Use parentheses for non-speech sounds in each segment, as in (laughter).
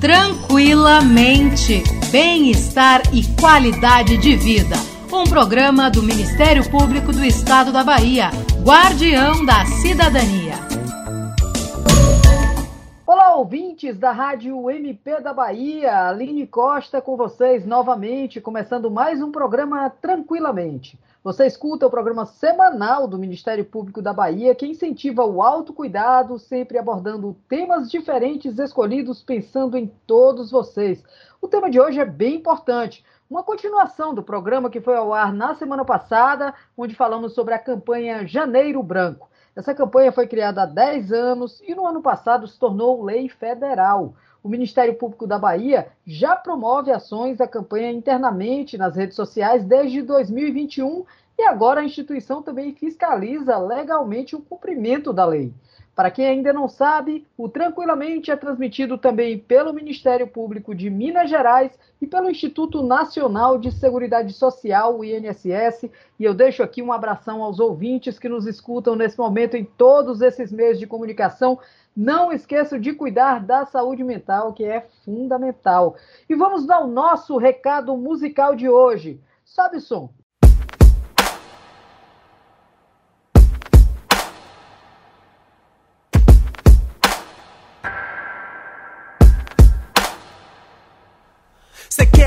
Tranquilamente. Bem-estar e qualidade de vida. Um programa do Ministério Público do Estado da Bahia, Guardião da Cidadania. Olá, ouvintes da Rádio MP da Bahia. Aline Costa com vocês novamente, começando mais um programa Tranquilamente. Você escuta o programa semanal do Ministério Público da Bahia, que incentiva o autocuidado, sempre abordando temas diferentes escolhidos pensando em todos vocês. O tema de hoje é bem importante. Uma continuação do programa que foi ao ar na semana passada, onde falamos sobre a campanha Janeiro Branco. Essa campanha foi criada há 10 anos e no ano passado se tornou lei federal. O Ministério Público da Bahia já promove ações da campanha internamente nas redes sociais desde 2021 e agora a instituição também fiscaliza legalmente o cumprimento da lei. Para quem ainda não sabe, o Tranquilamente é transmitido também pelo Ministério Público de Minas Gerais e pelo Instituto Nacional de Seguridade Social, o INSS. E eu deixo aqui um abração aos ouvintes que nos escutam nesse momento em todos esses meios de comunicação não esqueça de cuidar da saúde mental, que é fundamental. E vamos dar o nosso recado musical de hoje. Sobe som.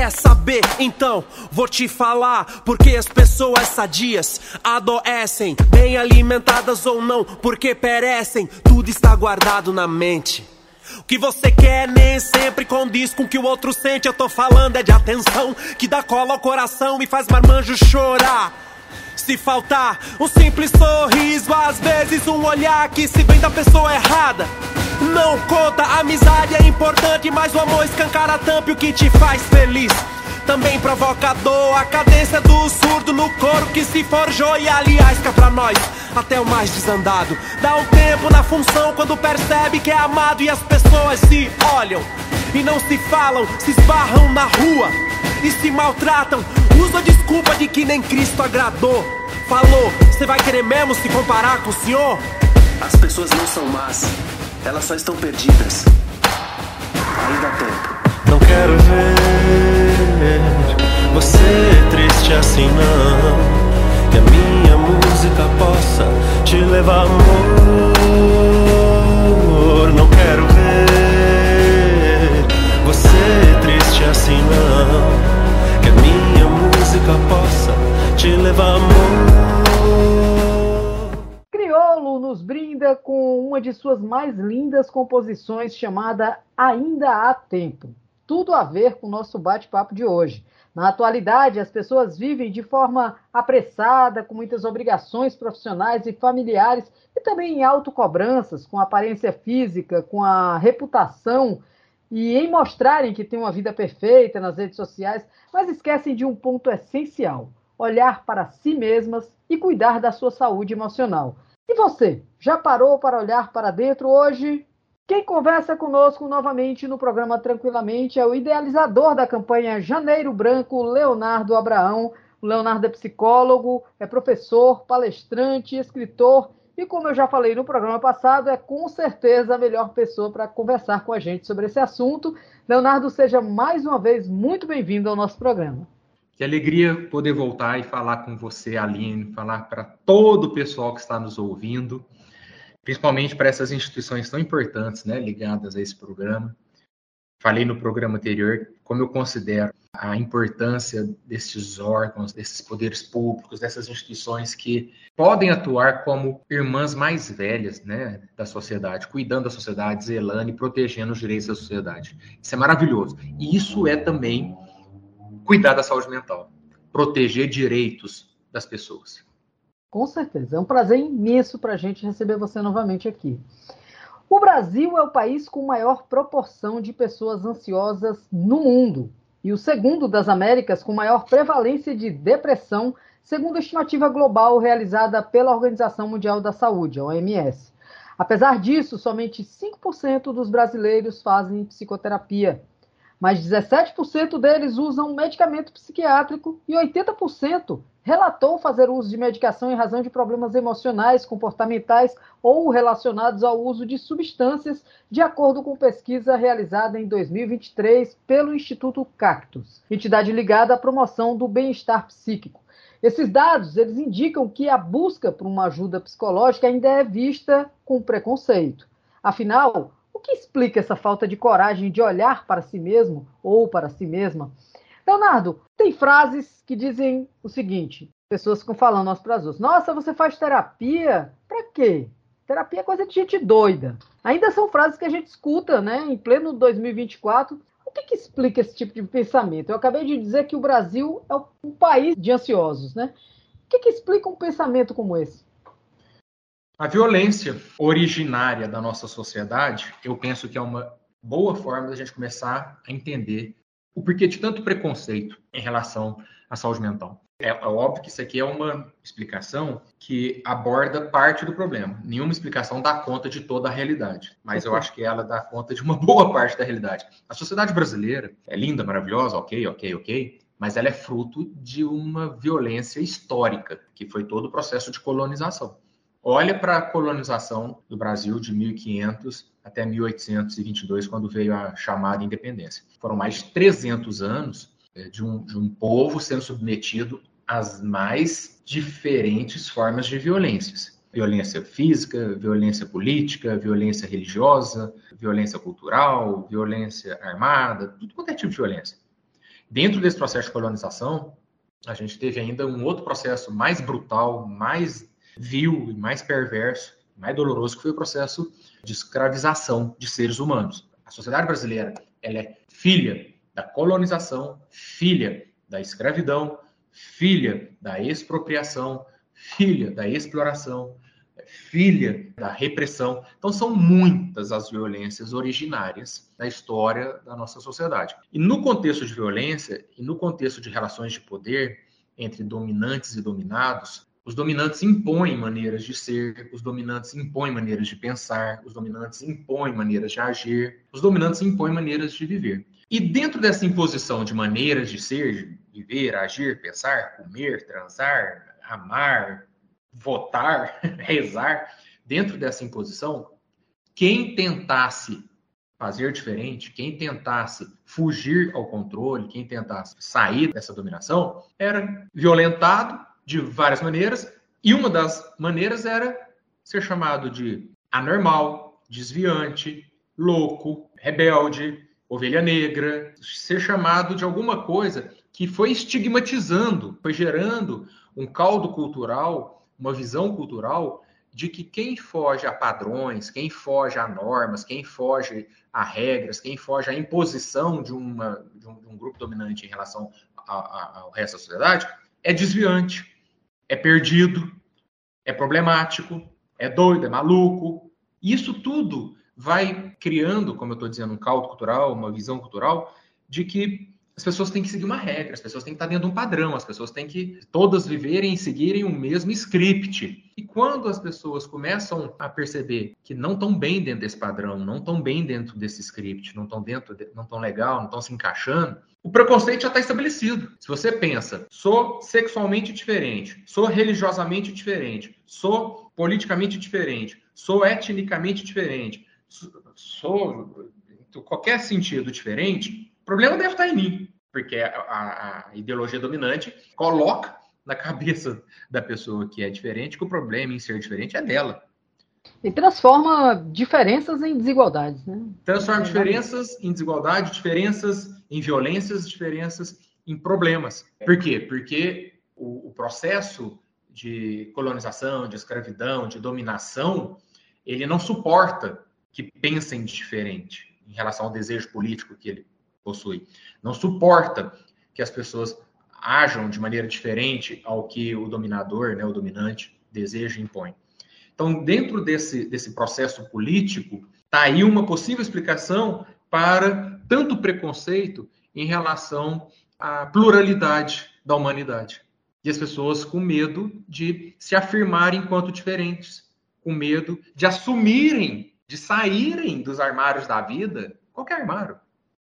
Quer saber? Então vou te falar. Porque as pessoas sadias adoecem, bem alimentadas ou não, porque perecem. Tudo está guardado na mente. O que você quer nem sempre condiz com o que o outro sente. Eu tô falando é de atenção, que dá cola ao coração e faz marmanjo chorar. Se faltar um simples sorriso, às vezes um olhar que se vem da pessoa errada. Não conta, a amizade é importante, mas o amor escancara tampa o que te faz feliz. Também provoca dor, a cadência do surdo no coro que se forjou. E aliás, cá pra nós, até o mais desandado. Dá um tempo na função quando percebe que é amado e as pessoas se olham e não se falam, se esbarram na rua e se maltratam. Usa a desculpa de que nem Cristo agradou. Falou, você vai querer mesmo se comparar com o Senhor? As pessoas não são más elas só estão perdidas. Ainda há tempo. Não quero ver você triste assim não. Que a minha música possa te levar amor. Não quero ver você triste assim não. Que a minha música possa te levar amor nos brinda com uma de suas mais lindas composições chamada Ainda Há Tempo. Tudo a ver com o nosso bate-papo de hoje. Na atualidade, as pessoas vivem de forma apressada, com muitas obrigações profissionais e familiares, e também em autocobranças, com aparência física, com a reputação, e em mostrarem que têm uma vida perfeita nas redes sociais, mas esquecem de um ponto essencial: olhar para si mesmas e cuidar da sua saúde emocional. E você, já parou para olhar para dentro hoje? Quem conversa conosco novamente no programa Tranquilamente é o idealizador da campanha Janeiro Branco, Leonardo Abraão. O Leonardo é psicólogo, é professor, palestrante, escritor e, como eu já falei no programa passado, é com certeza a melhor pessoa para conversar com a gente sobre esse assunto. Leonardo, seja mais uma vez muito bem-vindo ao nosso programa. Que alegria poder voltar e falar com você, Aline, falar para todo o pessoal que está nos ouvindo, principalmente para essas instituições tão importantes, né, ligadas a esse programa. Falei no programa anterior como eu considero a importância desses órgãos, desses poderes públicos, dessas instituições que podem atuar como irmãs mais velhas né, da sociedade, cuidando da sociedade, zelando e protegendo os direitos da sociedade. Isso é maravilhoso. E isso é também cuidar da saúde mental, proteger direitos das pessoas. Com certeza. É um prazer imenso para a gente receber você novamente aqui. O Brasil é o país com maior proporção de pessoas ansiosas no mundo e o segundo das Américas com maior prevalência de depressão, segundo a estimativa global realizada pela Organização Mundial da Saúde, a OMS. Apesar disso, somente 5% dos brasileiros fazem psicoterapia mas 17% deles usam medicamento psiquiátrico e 80% relatou fazer uso de medicação em razão de problemas emocionais, comportamentais ou relacionados ao uso de substâncias, de acordo com pesquisa realizada em 2023 pelo Instituto Cactus, entidade ligada à promoção do bem-estar psíquico. Esses dados eles indicam que a busca por uma ajuda psicológica ainda é vista com preconceito. Afinal, o que explica essa falta de coragem de olhar para si mesmo ou para si mesma? Leonardo, tem frases que dizem o seguinte: pessoas ficam falando umas para as outras. Nossa, você faz terapia? Para quê? Terapia é coisa de gente doida. Ainda são frases que a gente escuta, né, em pleno 2024. O que, que explica esse tipo de pensamento? Eu acabei de dizer que o Brasil é um país de ansiosos, né? O que, que explica um pensamento como esse? A violência originária da nossa sociedade, eu penso que é uma boa forma da gente começar a entender o porquê de tanto preconceito em relação à saúde mental. É, é, óbvio que isso aqui é uma explicação que aborda parte do problema. Nenhuma explicação dá conta de toda a realidade, mas eu acho que ela dá conta de uma boa parte da realidade. A sociedade brasileira é linda, maravilhosa, ok, ok, ok, mas ela é fruto de uma violência histórica, que foi todo o processo de colonização. Olha para a colonização do Brasil de 1500 até 1822, quando veio a chamada independência. Foram mais de 300 anos eh, de um, de um povo sendo submetido às mais diferentes formas de violências. Violência física, violência política, violência religiosa, violência cultural, violência armada, tudo quanto é tipo de violência. Dentro desse processo de colonização, a gente teve ainda um outro processo mais brutal, mais vil e mais perverso, mais doloroso, que foi o processo de escravização de seres humanos. A sociedade brasileira ela é filha da colonização, filha da escravidão, filha da expropriação, filha da exploração, filha da repressão. Então, são muitas as violências originárias da história da nossa sociedade. E no contexto de violência e no contexto de relações de poder entre dominantes e dominados, os dominantes impõem maneiras de ser, os dominantes impõem maneiras de pensar, os dominantes impõem maneiras de agir, os dominantes impõem maneiras de viver. E dentro dessa imposição de maneiras de ser, viver, agir, pensar, comer, transar, amar, votar, (laughs) rezar, dentro dessa imposição, quem tentasse fazer diferente, quem tentasse fugir ao controle, quem tentasse sair dessa dominação, era violentado de várias maneiras, e uma das maneiras era ser chamado de anormal, desviante, louco, rebelde, ovelha negra, ser chamado de alguma coisa que foi estigmatizando, foi gerando um caldo cultural, uma visão cultural de que quem foge a padrões, quem foge a normas, quem foge a regras, quem foge à imposição de, uma, de, um, de um grupo dominante em relação ao resto da sociedade, é desviante, é perdido, é problemático, é doido, é maluco. Isso tudo vai criando, como eu estou dizendo, um caldo cultural, uma visão cultural, de que as pessoas têm que seguir uma regra, as pessoas têm que estar dentro de um padrão, as pessoas têm que todas viverem e seguirem o mesmo script. E quando as pessoas começam a perceber que não estão bem dentro desse padrão, não estão bem dentro desse script, não estão dentro, de, não estão legal, não estão se encaixando, o preconceito já está estabelecido. Se você pensa, sou sexualmente diferente, sou religiosamente diferente, sou politicamente diferente, sou etnicamente diferente, sou em qualquer sentido diferente, problema deve estar em mim, porque a, a, a ideologia dominante coloca na cabeça da pessoa que é diferente que o problema em ser diferente é dela. E transforma diferenças em desigualdades, né? Transforma diferenças em desigualdade, diferenças em violências, diferenças em problemas. Por quê? Porque o, o processo de colonização, de escravidão, de dominação, ele não suporta que pensem diferente em relação ao desejo político que ele possui. Não suporta que as pessoas ajam de maneira diferente ao que o dominador, né, o dominante, deseja e impõe. Então, dentro desse, desse processo político, está aí uma possível explicação para tanto preconceito em relação à pluralidade da humanidade. E as pessoas com medo de se afirmarem enquanto diferentes, com medo de assumirem, de saírem dos armários da vida, qualquer armário.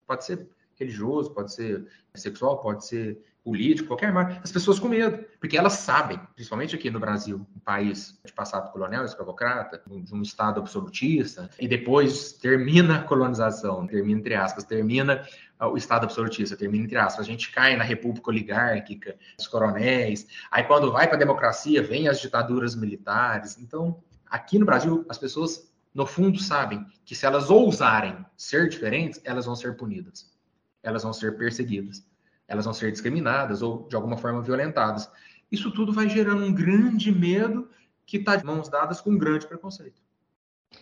Pode ser religioso, pode ser sexual, pode ser político, qualquer marco, as pessoas com medo, porque elas sabem, principalmente aqui no Brasil, um país de passado colonial, escravocrata, de um Estado absolutista, e depois termina a colonização, termina entre aspas, termina o Estado absolutista, termina entre aspas, a gente cai na república oligárquica, os coronéis, aí quando vai para a democracia, vem as ditaduras militares. Então, aqui no Brasil, as pessoas, no fundo, sabem que se elas ousarem ser diferentes, elas vão ser punidas, elas vão ser perseguidas elas vão ser discriminadas ou de alguma forma violentadas. Isso tudo vai gerando um grande medo que está de mãos dadas com um grande preconceito.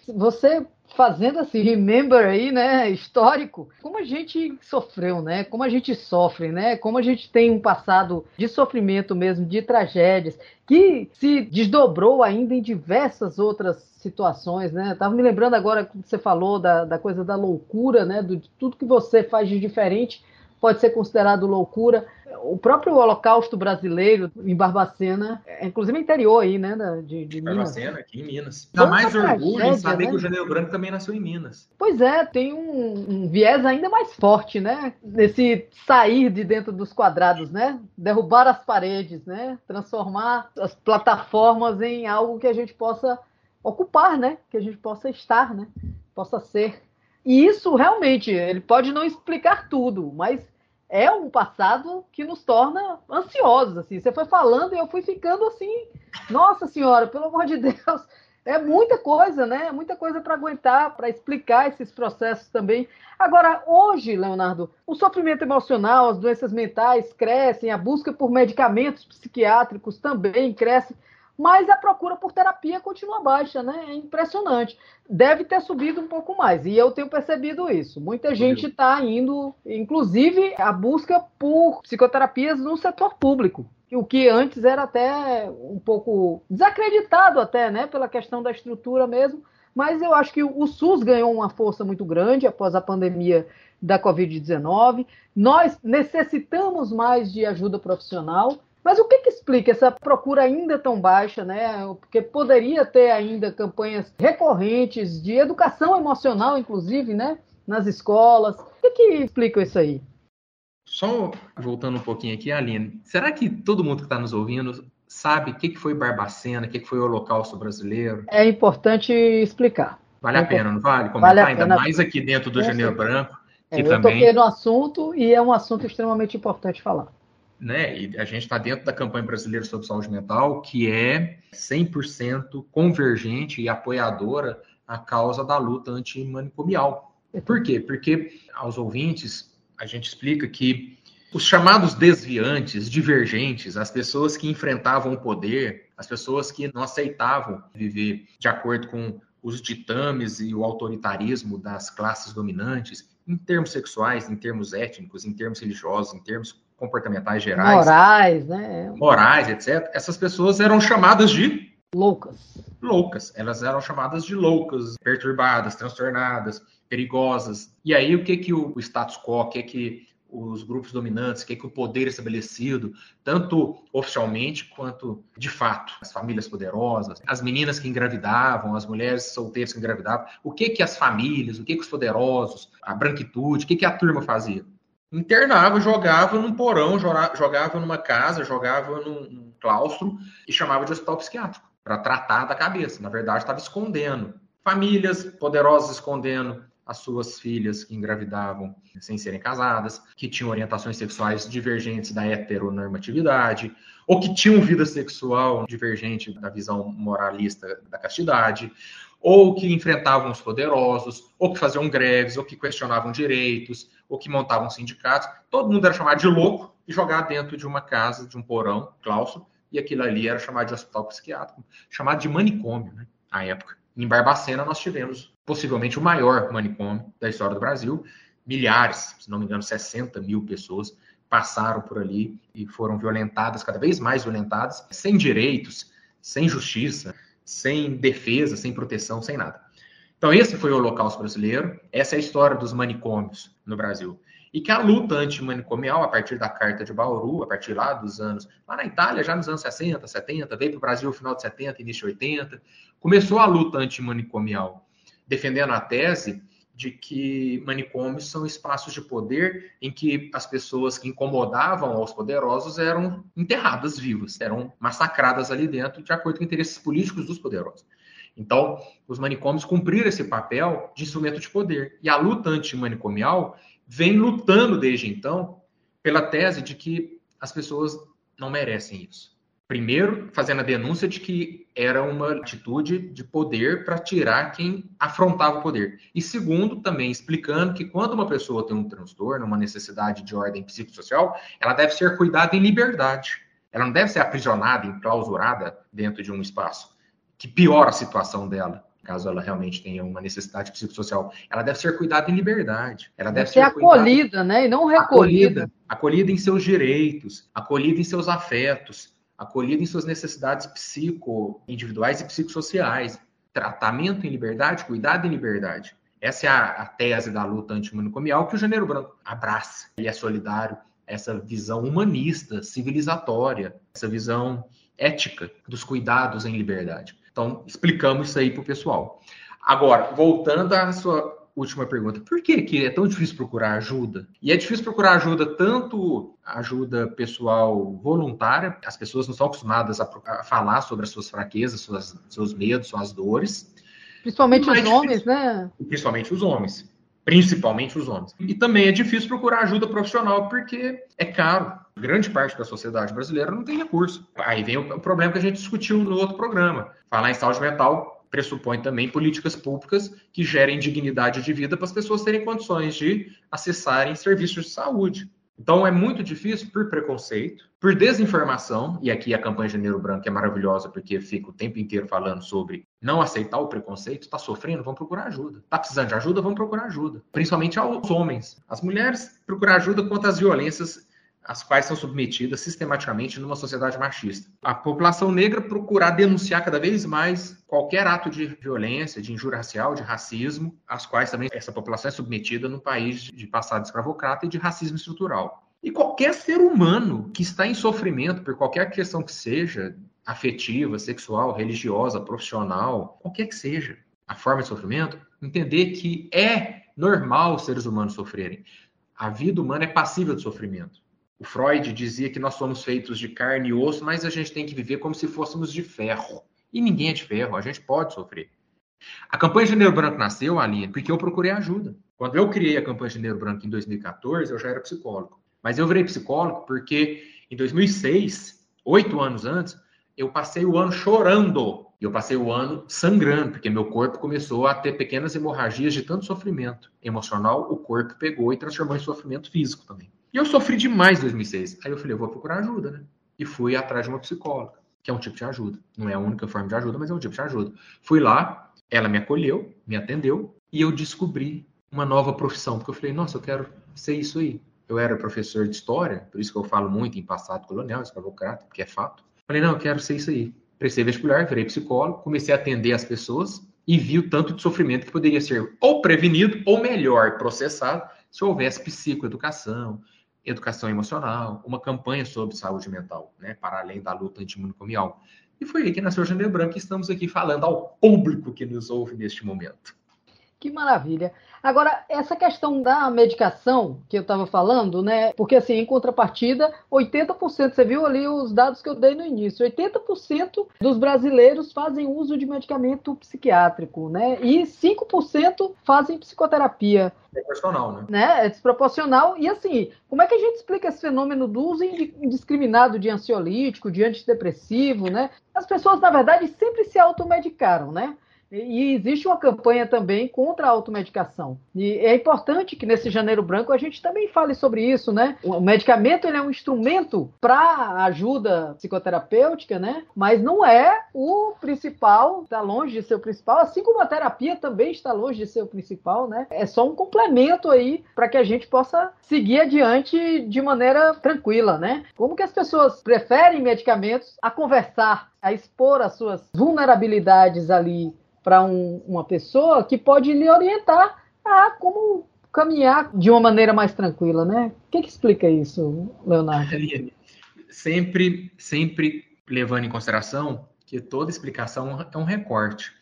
Você fazendo assim, remember aí, né, histórico, como a gente sofreu, né, como a gente sofre, né, como a gente tem um passado de sofrimento mesmo, de tragédias, que se desdobrou ainda em diversas outras situações, né, tava me lembrando agora que você falou da, da coisa da loucura, né, de tudo que você faz de diferente, pode ser considerado loucura. O próprio Holocausto brasileiro em Barbacena, é, inclusive interior aí, né, de, de Barbacena, aqui em Minas. Dá mais orgulho em saber né? que o Janeiro Branco também nasceu em Minas. Pois é, tem um, um, viés ainda mais forte, né, nesse sair de dentro dos quadrados, né, derrubar as paredes, né, transformar as plataformas em algo que a gente possa ocupar, né, que a gente possa estar, né, possa ser. E isso realmente, ele pode não explicar tudo, mas é um passado que nos torna ansiosos. Assim. Você foi falando e eu fui ficando assim, nossa senhora, pelo amor de Deus, (laughs) é muita coisa, né? Muita coisa para aguentar, para explicar esses processos também. Agora, hoje, Leonardo, o sofrimento emocional, as doenças mentais crescem, a busca por medicamentos psiquiátricos também cresce mas a procura por terapia continua baixa, né? É impressionante. Deve ter subido um pouco mais, e eu tenho percebido isso. Muita gente está indo, inclusive, a busca por psicoterapias no setor público, o que antes era até um pouco desacreditado até, né? Pela questão da estrutura mesmo. Mas eu acho que o SUS ganhou uma força muito grande após a pandemia da Covid-19. Nós necessitamos mais de ajuda profissional. Mas o que, que explica essa procura ainda tão baixa, né? Porque poderia ter ainda campanhas recorrentes de educação emocional, inclusive, né? Nas escolas. O que, que explica isso aí? Só voltando um pouquinho aqui, Aline, será que todo mundo que está nos ouvindo sabe o que, que foi Barbacena, o que, que foi o Holocausto Brasileiro? É importante explicar. Vale é a pena, não vale? Comentar vale ainda mais aqui dentro do Janeiro Branco. Que é, eu também... toquei no assunto e é um assunto extremamente importante falar né? E a gente está dentro da campanha brasileira sobre saúde mental, que é 100% convergente e apoiadora à causa da luta antimanicomial. Por quê? Porque aos ouvintes a gente explica que os chamados desviantes, divergentes, as pessoas que enfrentavam o poder, as pessoas que não aceitavam viver de acordo com os ditames e o autoritarismo das classes dominantes, em termos sexuais, em termos étnicos, em termos religiosos, em termos comportamentais gerais. Morais, né? Morais, etc. Essas pessoas eram chamadas de. Loucas. Loucas. Elas eram chamadas de loucas, perturbadas, transtornadas, perigosas. E aí, o que que o status quo, o que que os grupos dominantes, o que que o poder estabelecido, tanto oficialmente quanto de fato, as famílias poderosas, as meninas que engravidavam, as mulheres solteiras que engravidavam, o que que as famílias, o que que os poderosos, a branquitude, o que que a turma fazia? internava, jogava num porão, jogava numa casa, jogava num, claustro e chamava de hospital psiquiátrico para tratar da cabeça. Na verdade, estava escondendo. Famílias poderosas escondendo as suas filhas que engravidavam sem serem casadas, que tinham orientações sexuais divergentes da heteronormatividade, ou que tinham vida sexual divergente da visão moralista da castidade, ou que enfrentavam os poderosos, ou que faziam greves, ou que questionavam direitos, ou que montavam sindicatos. Todo mundo era chamado de louco e jogado dentro de uma casa, de um porão, claustro, e aquilo ali era chamado de hospital psiquiátrico, chamado de manicômio, né, na época. Em Barbacena nós tivemos possivelmente o maior manicômio da história do Brasil. Milhares, se não me engano, 60 mil pessoas passaram por ali e foram violentadas, cada vez mais violentadas, sem direitos, sem justiça, sem defesa, sem proteção, sem nada. Então, esse foi o Holocausto brasileiro, essa é a história dos manicômios no Brasil. E que a luta antimanicomial, a partir da Carta de Bauru, a partir lá dos anos, lá na Itália, já nos anos 60, 70, veio para o Brasil no final de 70, início de 80, começou a luta antimanicomial, defendendo a tese de que manicômios são espaços de poder em que as pessoas que incomodavam aos poderosos eram enterradas vivas, eram massacradas ali dentro de acordo com interesses políticos dos poderosos. Então, os manicômios cumpriram esse papel de instrumento de poder. E a luta antimanicomial vem lutando desde então pela tese de que as pessoas não merecem isso. Primeiro, fazendo a denúncia de que era uma atitude de poder para tirar quem afrontava o poder. E segundo, também explicando que quando uma pessoa tem um transtorno, uma necessidade de ordem psicossocial, ela deve ser cuidada em liberdade. Ela não deve ser aprisionada, enclausurada dentro de um espaço que piora a situação dela, caso ela realmente tenha uma necessidade psicossocial. Ela deve ser cuidada em liberdade. Ela deve, deve ser, ser acolhida, né? E não recolhida. Acolhida, acolhida em seus direitos, acolhida em seus afetos acolhida em suas necessidades psico-individuais e psicossociais, tratamento em liberdade, cuidado em liberdade. Essa é a, a tese da luta antimanicomial que o Janeiro Branco abraça. Ele é solidário essa visão humanista, civilizatória, essa visão ética dos cuidados em liberdade. Então, explicamos isso aí para o pessoal. Agora, voltando à sua última pergunta. Por que, que é tão difícil procurar ajuda? E é difícil procurar ajuda, tanto ajuda pessoal voluntária, as pessoas não são acostumadas a, a falar sobre as suas fraquezas, suas, seus medos, suas dores. Principalmente os homens, né? Principalmente os homens. Principalmente os homens. E também é difícil procurar ajuda profissional porque é caro. Grande parte da sociedade brasileira não tem recurso. Aí vem o problema que a gente discutiu no outro programa. Falar em saúde mental pressupõe também políticas públicas que gerem dignidade de vida para as pessoas terem condições de acessarem serviços de saúde. Então é muito difícil por preconceito, por desinformação, e aqui a campanha Janeiro Branco é maravilhosa porque fica o tempo inteiro falando sobre não aceitar o preconceito, está sofrendo, vamos procurar ajuda. Está precisando de ajuda, vamos procurar ajuda. Principalmente aos homens. As mulheres procurar ajuda contra as violências as quais são submetidas sistematicamente numa sociedade machista. A população negra procurar denunciar cada vez mais qualquer ato de violência, de injúria racial, de racismo, às quais também essa população é submetida no país de passado escravocrata e de racismo estrutural. E qualquer ser humano que está em sofrimento por qualquer questão que seja, afetiva, sexual, religiosa, profissional, qualquer que seja a forma de sofrimento, entender que é normal os seres humanos sofrerem. A vida humana é passível de sofrimento. O Freud dizia que nós somos feitos de carne e osso, mas a gente tem que viver como se fôssemos de ferro. E ninguém é de ferro, a gente pode sofrer. A campanha Janeiro Branco nasceu, Aline, porque eu procurei ajuda. Quando eu criei a campanha Janeiro Branco em 2014, eu já era psicólogo. Mas eu virei psicólogo porque em 2006, oito anos antes, eu passei o ano chorando. E eu passei o ano sangrando, porque meu corpo começou a ter pequenas hemorragias de tanto sofrimento emocional. O corpo pegou e transformou em sofrimento físico também. E eu sofri demais em 2006. Aí eu falei, eu vou procurar ajuda, né? E fui atrás de uma psicóloga, que é um tipo de ajuda. Não é a única forma de ajuda, mas é um tipo de ajuda. Fui lá, ela me acolheu, me atendeu, e eu descobri uma nova profissão, porque eu falei, nossa, eu quero ser isso aí. Eu era professor de história, por isso que eu falo muito em passado colonial, escravocrata, porque é fato. Falei, não, eu quero ser isso aí. Prestei vestibular, virei psicólogo, comecei a atender as pessoas e vi o tanto de sofrimento que poderia ser ou prevenido ou melhor processado se houvesse psicoeducação, educação emocional, uma campanha sobre saúde mental, né, para além da luta antimanicomial. E foi aí que nasceu o Janeiro Branco e estamos aqui falando ao público que nos ouve neste momento. Que maravilha. Agora, essa questão da medicação que eu estava falando, né? Porque, assim, em contrapartida, 80%, você viu ali os dados que eu dei no início, 80% dos brasileiros fazem uso de medicamento psiquiátrico, né? E 5% fazem psicoterapia. É desproporcional, né? né? É desproporcional. E, assim, como é que a gente explica esse fenômeno do uso indiscriminado de ansiolítico, de antidepressivo, né? As pessoas, na verdade, sempre se automedicaram, né? E existe uma campanha também contra a automedicação. E é importante que nesse janeiro branco a gente também fale sobre isso, né? O medicamento ele é um instrumento para ajuda psicoterapêutica, né? Mas não é o principal, está longe de ser o principal, assim como a terapia também está longe de ser o principal, né? É só um complemento aí para que a gente possa seguir adiante de maneira tranquila, né? Como que as pessoas preferem medicamentos a conversar, a expor as suas vulnerabilidades ali para um, uma pessoa que pode lhe orientar a como caminhar de uma maneira mais tranquila, né? O que, que explica isso, Leonardo? (laughs) Sempre, sempre levando em consideração que toda explicação é um recorte.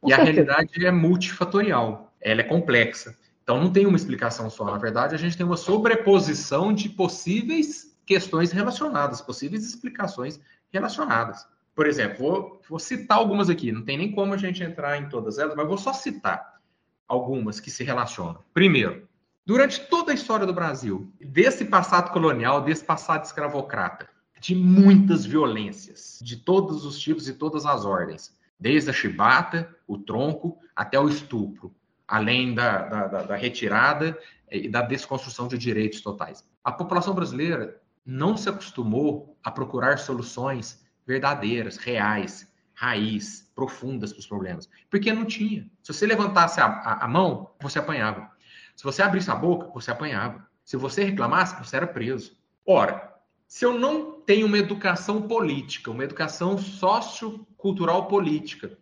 Com e certeza. a realidade é multifatorial. ela é complexa. Então não tem uma explicação só. Na verdade, a gente tem uma sobreposição de possíveis questões relacionadas, possíveis explicações relacionadas. Por exemplo, vou, vou citar algumas aqui, não tem nem como a gente entrar em todas elas, mas vou só citar algumas que se relacionam. Primeiro, durante toda a história do Brasil, desse passado colonial, desse passado escravocrata, de muitas violências, de todos os tipos e todas as ordens, desde a chibata, o tronco, até o estupro, além da, da, da retirada e da desconstrução de direitos totais. A população brasileira não se acostumou a procurar soluções verdadeiras, reais, raiz, profundas para os problemas, porque não tinha. Se você levantasse a, a, a mão, você apanhava. Se você abrisse a boca, você apanhava. Se você reclamasse, você era preso. Ora, se eu não tenho uma educação política, uma educação sociocultural política,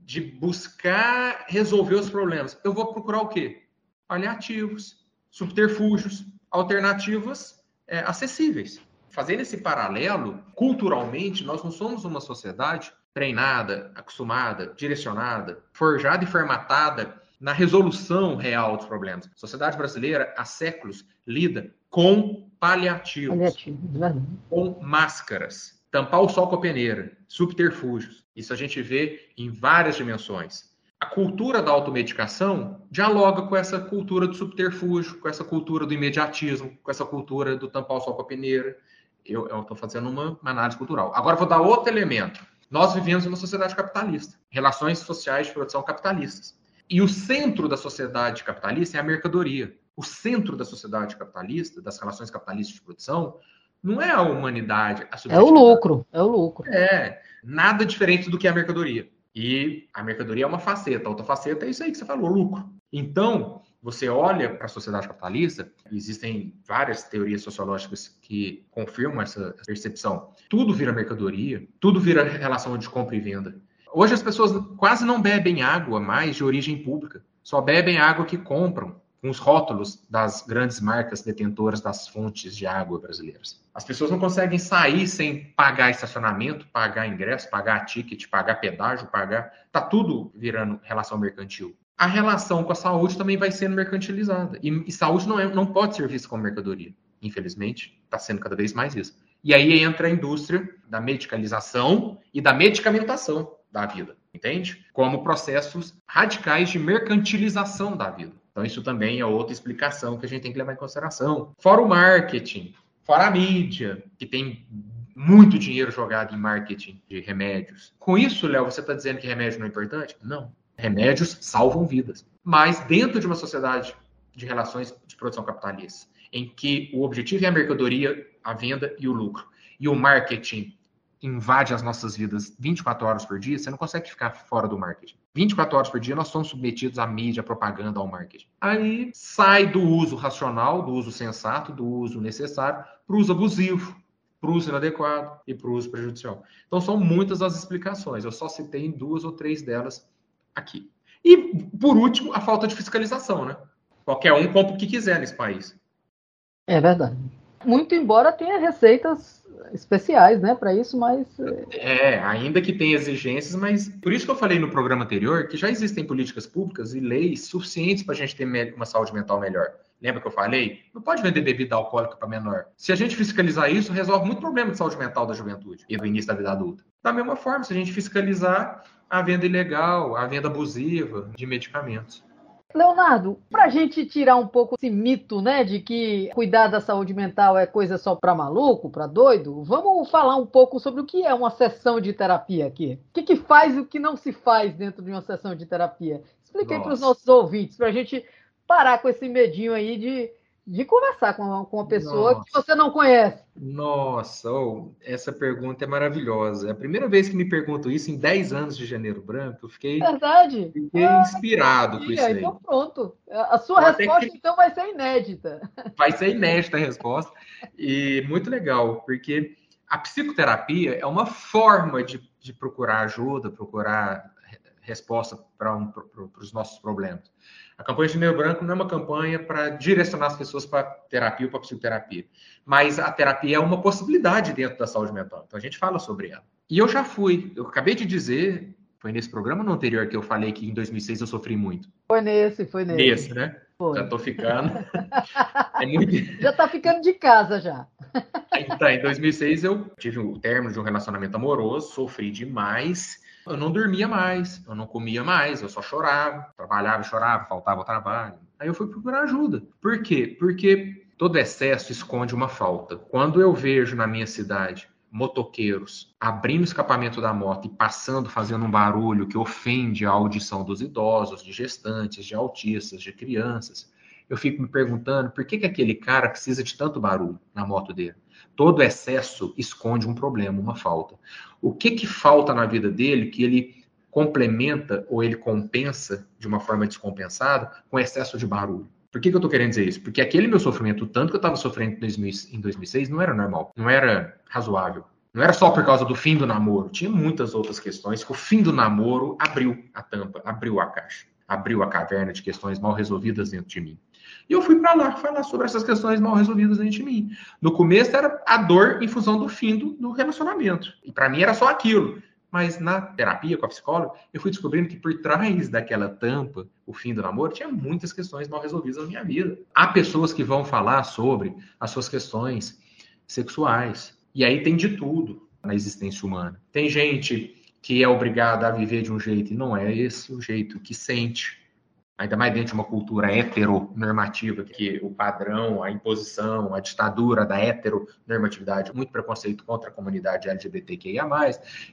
de buscar resolver os problemas, eu vou procurar o quê? Paliativos, subterfúgios, alternativas é, acessíveis. Fazendo esse paralelo, culturalmente, nós não somos uma sociedade treinada, acostumada, direcionada, forjada e formatada na resolução real dos problemas. A sociedade brasileira, há séculos, lida com paliativos, paliativos com máscaras, tampar o sol com a peneira, subterfúgios. Isso a gente vê em várias dimensões. A cultura da automedicação dialoga com essa cultura do subterfúgio, com essa cultura do imediatismo, com essa cultura do tampar o sol com a peneira. Eu estou fazendo uma, uma análise cultural. Agora vou dar outro elemento. Nós vivemos em uma sociedade capitalista, relações sociais de produção capitalistas. E o centro da sociedade capitalista é a mercadoria. O centro da sociedade capitalista, das relações capitalistas de produção, não é a humanidade. A é o lucro, é o lucro. É, nada diferente do que a mercadoria. E a mercadoria é uma faceta, a outra faceta é isso aí que você falou, lucro. Então, você olha para a sociedade capitalista, existem várias teorias sociológicas que confirmam essa percepção. Tudo vira mercadoria, tudo vira relação de compra e venda. Hoje as pessoas quase não bebem água mais de origem pública, só bebem água que compram com os rótulos das grandes marcas detentoras das fontes de água brasileiras. As pessoas não conseguem sair sem pagar estacionamento, pagar ingresso, pagar ticket, pagar pedágio, pagar. Tá tudo virando relação mercantil. A relação com a saúde também vai sendo mercantilizada. E, e saúde não, é, não pode ser vista como mercadoria. Infelizmente, está sendo cada vez mais isso. E aí entra a indústria da medicalização e da medicamentação da vida, entende? Como processos radicais de mercantilização da vida. Então, isso também é outra explicação que a gente tem que levar em consideração. Fora o marketing, fora a mídia, que tem muito dinheiro jogado em marketing de remédios. Com isso, Léo, você está dizendo que remédio não é importante? Não. Remédios salvam vidas. Mas dentro de uma sociedade de relações de produção capitalista, em que o objetivo é a mercadoria, a venda e o lucro, e o marketing invade as nossas vidas 24 horas por dia, você não consegue ficar fora do marketing. 24 horas por dia nós somos submetidos à mídia, à propaganda, ao marketing. Aí sai do uso racional, do uso sensato, do uso necessário, para o uso abusivo, para o uso inadequado e para o uso prejudicial. Então são muitas as explicações. Eu só citei duas ou três delas aqui. E, por último, a falta de fiscalização, né? Qualquer um compra o que quiser nesse país. É verdade. Muito embora tenha receitas especiais, né, para isso, mas é, ainda que tenha exigências, mas por isso que eu falei no programa anterior que já existem políticas públicas e leis suficientes para a gente ter uma saúde mental melhor. Lembra que eu falei? Não pode vender bebida alcoólica para menor. Se a gente fiscalizar isso, resolve muito problema de saúde mental da juventude e do início da vida adulta. Da mesma forma, se a gente fiscalizar a venda ilegal, a venda abusiva de medicamentos. Leonardo, para a gente tirar um pouco esse mito, né, de que cuidar da saúde mental é coisa só para maluco, para doido, vamos falar um pouco sobre o que é uma sessão de terapia aqui. O que, que faz e o que não se faz dentro de uma sessão de terapia? Explica aí para os nossos ouvintes, para a gente parar com esse medinho aí de de conversar com uma, com uma pessoa Nossa. que você não conhece. Nossa, oh, essa pergunta é maravilhosa. É a primeira vez que me perguntam isso em 10 anos de Janeiro Branco. Eu fiquei, Verdade. fiquei ah, inspirado com isso aí. Então pronto. A sua resposta, que... então, vai ser inédita. Vai ser inédita a resposta. E muito legal, porque a psicoterapia é uma forma de, de procurar ajuda, procurar resposta para um, os nossos problemas. A campanha de Janeiro Branco não é uma campanha para direcionar as pessoas para terapia ou para psicoterapia, mas a terapia é uma possibilidade dentro da saúde mental. Então a gente fala sobre ela. E eu já fui, eu acabei de dizer Foi nesse programa ou no anterior que eu falei que em 2006 eu sofri muito? Foi nesse, foi nesse. Nesse, né? Foi. Já tô ficando. (laughs) é muito... (laughs) Já tá ficando de casa já. (laughs) Então, em 2006 eu tive o término de um relacionamento amoroso, sofri demais. Eu não dormia mais, eu não comia mais, eu só chorava, trabalhava, chorava, faltava o trabalho. Aí eu fui procurar ajuda. Por quê? Porque todo excesso esconde uma falta. Quando eu vejo na minha cidade motoqueiros abrindo o escapamento da moto e passando, fazendo um barulho que ofende a audição dos idosos, de gestantes, de autistas, de crianças, eu fico me perguntando por que, que aquele cara precisa de tanto barulho na moto dele. Todo excesso esconde um problema, uma falta. O que que falta na vida dele que ele complementa ou ele compensa de uma forma descompensada com excesso de barulho? Por que, que eu estou querendo dizer isso? Porque aquele meu sofrimento, tanto que eu estava sofrendo em, 2000, em 2006, não era normal, não era razoável. Não era só por causa do fim do namoro, tinha muitas outras questões que o fim do namoro abriu a tampa, abriu a caixa, abriu a caverna de questões mal resolvidas dentro de mim. E eu fui para lá falar sobre essas questões mal resolvidas dentro de mim. No começo era a dor em função do fim do, do relacionamento. E para mim era só aquilo. Mas na terapia com a psicóloga, eu fui descobrindo que por trás daquela tampa, o fim do namoro, tinha muitas questões mal resolvidas na minha vida. Há pessoas que vão falar sobre as suas questões sexuais. E aí tem de tudo na existência humana. Tem gente que é obrigada a viver de um jeito e não é esse o jeito que sente ainda mais dentro de uma cultura heteronormativa, que o padrão, a imposição, a ditadura da heteronormatividade, muito preconceito contra a comunidade LGBTQIA+,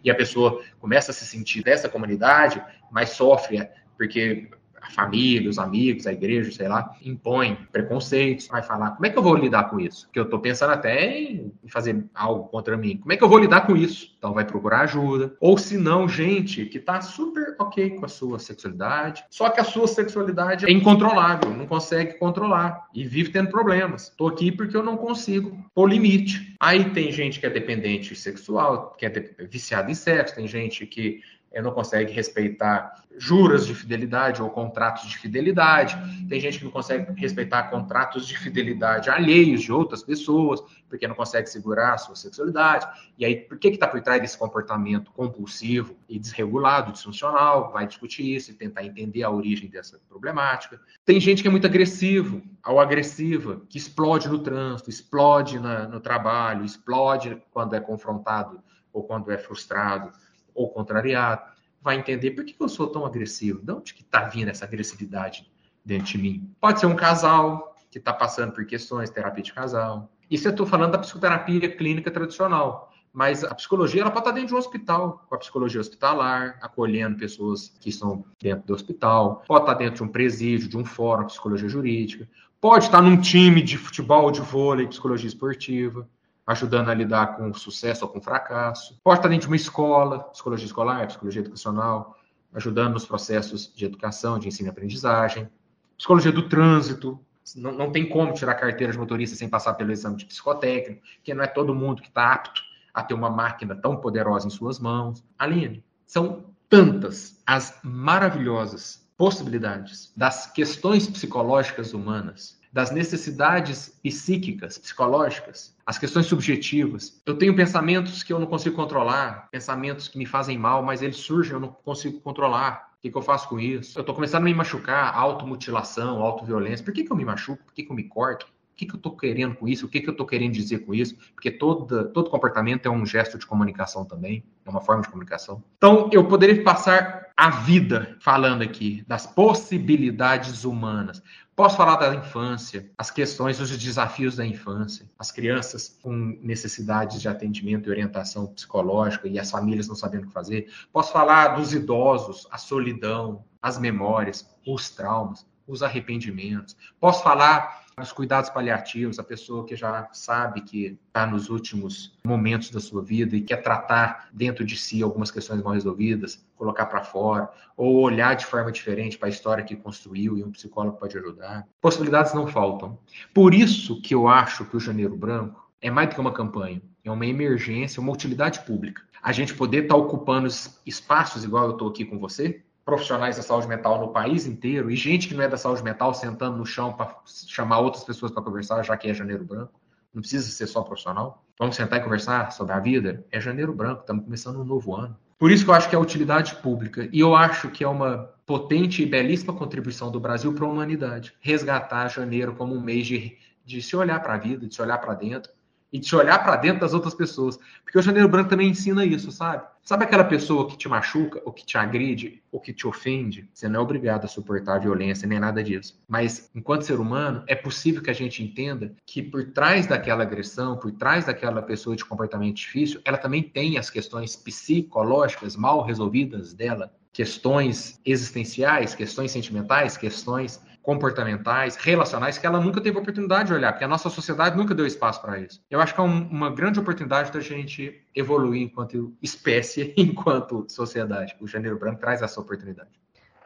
e a pessoa começa a se sentir dessa comunidade, mas sofre porque a família, os amigos, a igreja, sei lá, impõe preconceitos, vai falar, como é que eu vou lidar com isso? Que eu tô pensando até em fazer algo contra mim. Como é que eu vou lidar com isso? Então vai procurar ajuda. Ou se não, gente que tá super ok com a sua sexualidade, só que a sua sexualidade é incontrolável, não consegue controlar e vive tendo problemas. Tô aqui porque eu não consigo pôr limite. Aí tem gente que é dependente sexual, que é viciado em sexo, tem gente que não consegue respeitar juras de fidelidade ou contratos de fidelidade. Tem gente que não consegue respeitar contratos de fidelidade alheios de outras pessoas, porque não consegue segurar a sua sexualidade. E aí, por que está por trás desse comportamento compulsivo e desregulado, disfuncional? Vai discutir isso e tentar entender a origem dessa problemática. Tem gente que é muito agressivo, ou agressiva, que explode no trânsito, explode na, no trabalho, explode quando é confrontado ou quando é frustrado ou contrariado, vai entender por que eu sou tão agressivo, de onde que está vindo essa agressividade dentro de mim. Pode ser um casal que está passando por questões, terapia de casal. Isso eu estou falando da psicoterapia clínica tradicional. Mas a psicologia ela pode estar dentro de um hospital, com a psicologia hospitalar, acolhendo pessoas que estão dentro do hospital, pode estar dentro de um presídio, de um fórum, psicologia jurídica, pode estar num time de futebol, de vôlei, psicologia esportiva ajudando a lidar com sucesso ou com fracasso. Pode estar dentro de uma escola, psicologia escolar, psicologia educacional, ajudando nos processos de educação, de ensino e aprendizagem. Psicologia do trânsito, não, não tem como tirar carteira de motorista sem passar pelo exame de psicotécnico, porque não é todo mundo que está apto a ter uma máquina tão poderosa em suas mãos. Aline, são tantas as maravilhosas possibilidades das questões psicológicas humanas das necessidades psíquicas, psicológicas, as questões subjetivas. Eu tenho pensamentos que eu não consigo controlar, pensamentos que me fazem mal, mas eles surgem, eu não consigo controlar. O que, que eu faço com isso? Eu estou começando a me machucar, automutilação, autoviolência. Por que, que eu me machuco? Por que, que eu me corto? O que, que eu estou querendo com isso? O que, que eu estou querendo dizer com isso? Porque todo, todo comportamento é um gesto de comunicação também, é uma forma de comunicação. Então, eu poderia passar a vida falando aqui das possibilidades humanas. Posso falar da infância, as questões, os desafios da infância, as crianças com necessidades de atendimento e orientação psicológica e as famílias não sabendo o que fazer. Posso falar dos idosos, a solidão, as memórias, os traumas, os arrependimentos. Posso falar os cuidados paliativos, a pessoa que já sabe que está nos últimos momentos da sua vida e quer tratar dentro de si algumas questões mal resolvidas, colocar para fora, ou olhar de forma diferente para a história que construiu e um psicólogo pode ajudar. Possibilidades não faltam. Por isso que eu acho que o Janeiro Branco é mais do que uma campanha, é uma emergência, uma utilidade pública. A gente poder estar tá ocupando espaços igual eu estou aqui com você, profissionais da saúde mental no país inteiro e gente que não é da saúde mental sentando no chão para chamar outras pessoas para conversar, já que é janeiro branco. Não precisa ser só profissional. Vamos sentar e conversar sobre a vida? É janeiro branco, estamos começando um novo ano. Por isso que eu acho que é utilidade pública. E eu acho que é uma potente e belíssima contribuição do Brasil para a humanidade. Resgatar janeiro como um mês de, de se olhar para a vida, de se olhar para dentro e de se olhar para dentro das outras pessoas. Porque o Janeiro Branco também ensina isso, sabe? Sabe aquela pessoa que te machuca, ou que te agride, ou que te ofende? Você não é obrigado a suportar a violência nem nada disso. Mas, enquanto ser humano, é possível que a gente entenda que por trás daquela agressão, por trás daquela pessoa de comportamento difícil, ela também tem as questões psicológicas mal resolvidas dela, questões existenciais, questões sentimentais, questões comportamentais, relacionais, que ela nunca teve oportunidade de olhar, porque a nossa sociedade nunca deu espaço para isso. Eu acho que é um, uma grande oportunidade da gente evoluir enquanto espécie, (laughs) enquanto sociedade. O Janeiro Branco traz essa oportunidade.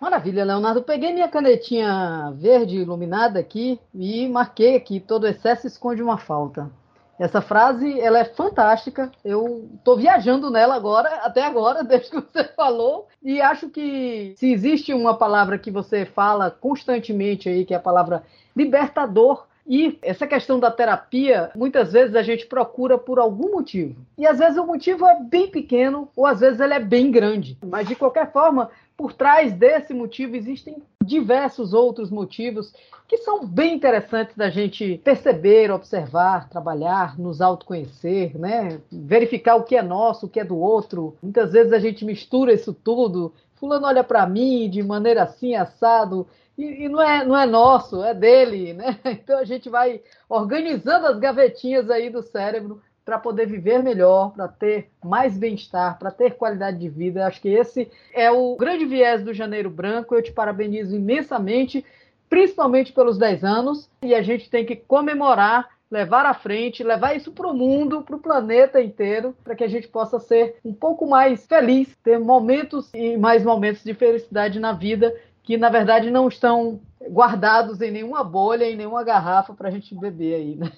Maravilha, Leonardo. Peguei minha canetinha verde iluminada aqui e marquei aqui: todo excesso esconde uma falta. Essa frase, ela é fantástica. Eu estou viajando nela agora, até agora, (laughs) desde que você falou. E acho que se existe uma palavra que você fala constantemente aí, que é a palavra libertador, e essa questão da terapia, muitas vezes a gente procura por algum motivo. E às vezes o motivo é bem pequeno, ou às vezes ele é bem grande. Mas de qualquer forma, por trás desse motivo existem diversos outros motivos que são bem interessantes da gente perceber, observar, trabalhar, nos autoconhecer, né? Verificar o que é nosso, o que é do outro. Muitas vezes a gente mistura isso tudo. Fulano olha para mim de maneira assim, assado, e, e, não, é, não é nosso, é dele, né? (laughs) Então a gente vai organizando as gavetinhas aí do cérebro para poder viver melhor, para ter mais bem-estar, para ter qualidade de vida. Acho que esse é o grande viés do Janeiro Branco. Eu te parabenizo imensamente, principalmente pelos 10 anos, e a gente tem que comemorar levar à frente, levar isso para o mundo, para o planeta inteiro, para que a gente possa ser um pouco mais feliz, ter momentos e mais momentos de felicidade na vida que na verdade não estão guardados em nenhuma bolha, em nenhuma garrafa para a gente beber aí. Né?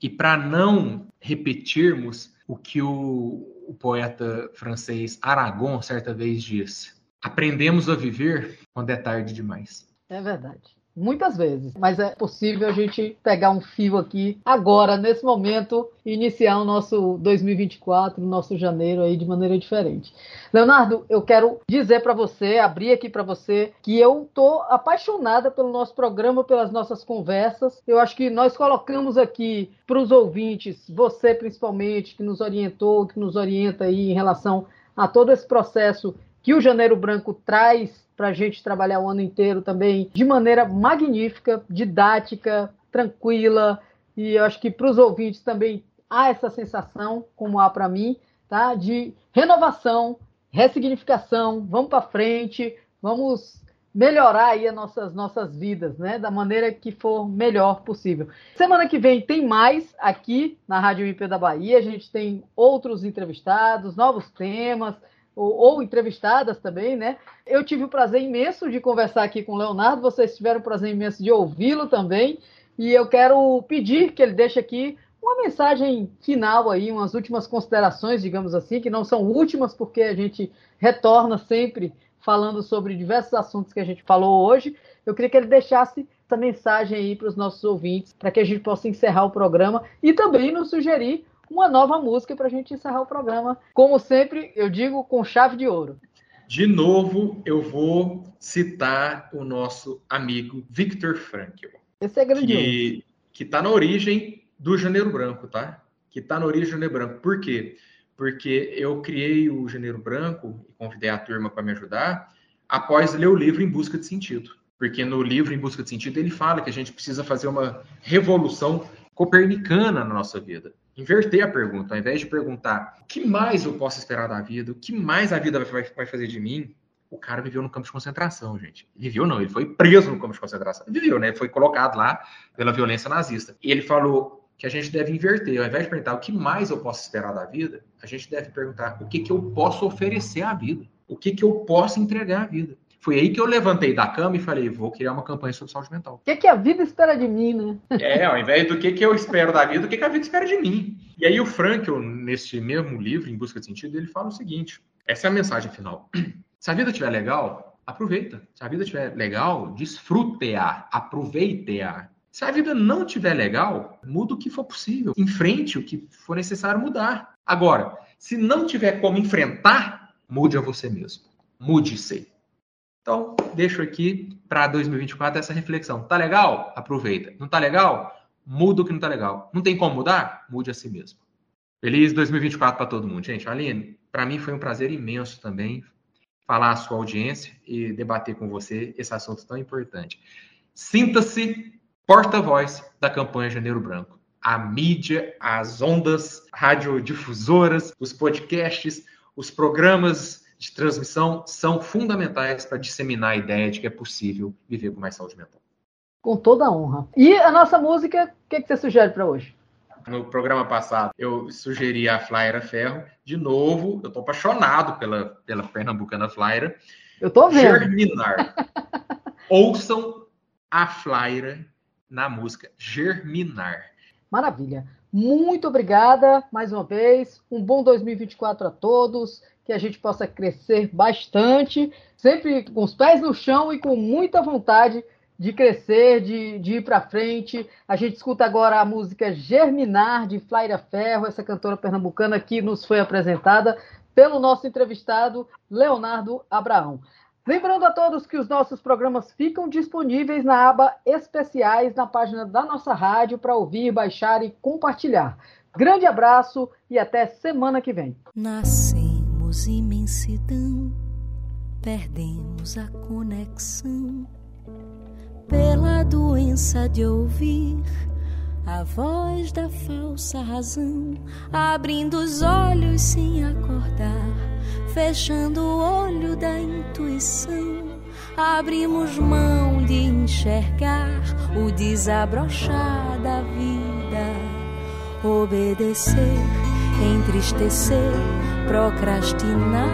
E para não repetirmos o que o, o poeta francês Aragon certa vez disse: aprendemos a viver quando é tarde demais. É verdade. Muitas vezes, mas é possível a gente pegar um fio aqui agora, nesse momento, e iniciar o nosso 2024, o nosso janeiro aí de maneira diferente. Leonardo, eu quero dizer para você, abrir aqui para você, que eu tô apaixonada pelo nosso programa, pelas nossas conversas. Eu acho que nós colocamos aqui para os ouvintes, você principalmente, que nos orientou, que nos orienta aí em relação a todo esse processo que o Janeiro Branco traz para a gente trabalhar o ano inteiro também de maneira magnífica, didática, tranquila. E eu acho que para os ouvintes também há essa sensação, como há para mim, tá? de renovação, ressignificação. Vamos para frente, vamos melhorar aí as nossas, nossas vidas, né? Da maneira que for melhor possível. Semana que vem tem mais aqui na Rádio IP da Bahia. A gente tem outros entrevistados, novos temas ou, ou, entrevistadas também, né? Eu tive o prazer imenso de conversar aqui com o Leonardo, vocês tiveram o prazer imenso de ouvi-lo também, e eu quero pedir que ele deixe aqui uma mensagem final aí, umas últimas considerações, digamos assim, que não são últimas, porque a gente retorna sempre falando sobre diversos assuntos que a gente falou hoje. Eu queria que ele deixasse essa mensagem aí para os nossos ouvintes, para que a gente possa encerrar o programa e também nos sugerir uma nova música para a gente encerrar o programa. Como sempre, eu digo com chave de ouro. De novo, eu vou citar o nosso amigo Victor Frankl. Esse é grandioso. Que está na origem do Janeiro Branco, tá? Que está na origem do Janeiro Branco. Por quê? Porque eu criei o Janeiro Branco e convidei a turma para me ajudar após ler o livro Em Busca de Sentido. Porque no livro Em Busca de Sentido ele fala que a gente precisa fazer uma revolução copernicana na nossa vida inverter a pergunta. Ao invés de perguntar o que mais eu posso esperar da vida, o que mais a vida vai, vai fazer de mim, o cara viveu no campo de concentração, gente. Viveu não, ele foi preso no campo de concentração. Viveu, né? Foi colocado lá pela violência nazista. E ele falou que a gente deve inverter. Ao invés de perguntar o que mais eu posso esperar da vida, a gente deve perguntar o que, que eu posso oferecer à vida. O que, que eu posso entregar à vida. Foi aí que eu levantei da cama e falei, vou criar uma campanha sobre saúde mental. O que, que a vida espera de mim, né? É, ao invés do que, que eu espero da vida, o que, que a vida espera de mim. E aí o Frankl, nesse mesmo livro, Em Busca de Sentido, ele fala o seguinte, essa é a mensagem final. (clears throat) Se a vida estiver legal, aproveita. Se a vida estiver legal, desfrute-a, aproveite-a. Se a vida não estiver legal, muda o que for possível. Enfrente o que for necessário mudar. Agora, se não tiver como enfrentar, mude a você mesmo. Mude-se. Então, deixo aqui para 2024 essa reflexão. Tá legal? Aproveita. Não tá legal? Muda o que não tá legal. Não tem como mudar? Mude a si mesmo. Feliz 2024 para todo mundo. Gente, Aline, para mim foi um prazer imenso também falar à sua audiência e debater com você esse assunto tão importante. Sinta-se porta-voz da campanha Janeiro Branco. A mídia, as ondas radiodifusoras, os podcasts, os programas de transmissão são fundamentais para disseminar a ideia de que é possível viver com mais saúde mental. Com toda a honra. E a nossa música, o que, que você sugere para hoje? No programa passado, eu sugeri a Flyra Ferro. De novo, eu estou apaixonado pela, pela pernambucana Flyra. Eu estou vendo. Germinar. (laughs) Ouçam a Flyra na música Germinar. Maravilha. Muito obrigada mais uma vez. Um bom 2024 a todos. Que a gente possa crescer bastante, sempre com os pés no chão e com muita vontade de crescer, de, de ir para frente. A gente escuta agora a música Germinar, de Flaira Ferro, essa cantora pernambucana que nos foi apresentada pelo nosso entrevistado Leonardo Abraão. Lembrando a todos que os nossos programas ficam disponíveis na aba Especiais na página da nossa rádio para ouvir, baixar e compartilhar. Grande abraço e até semana que vem. Nascemos imensidão, perdemos a conexão pela doença de ouvir a voz da falsa razão, abrindo os olhos sem acordar, fechando o olho da intuição. Abrimos mão de enxergar o desabrochar da vida, obedecer, entristecer, procrastinar,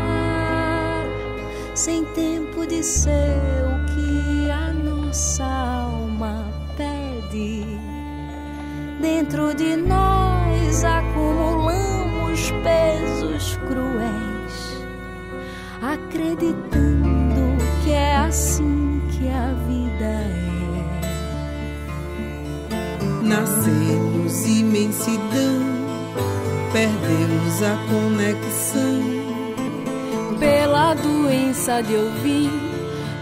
sem tempo de ser o que a nossa Dentro de nós acumulamos pesos cruéis, acreditando que é assim que a vida é. Nascemos imensidão, perdemos a conexão. Pela doença de ouvir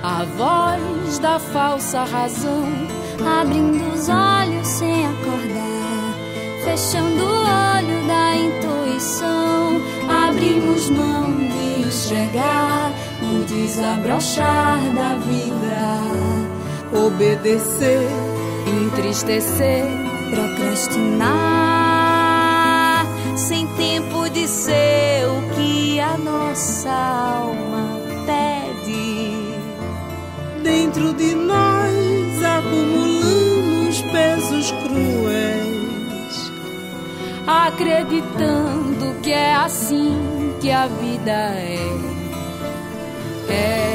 a voz da falsa razão, abrindo os olhos sem acordar, fechando o olho da intuição, abrimos mão de enxergar o desabrochar da vida, Obedecer, entristecer, procrastinar, sem tempo de ser o que a nossa alma pede. dentro de nós acumulamos acreditando que é assim que a vida é. É.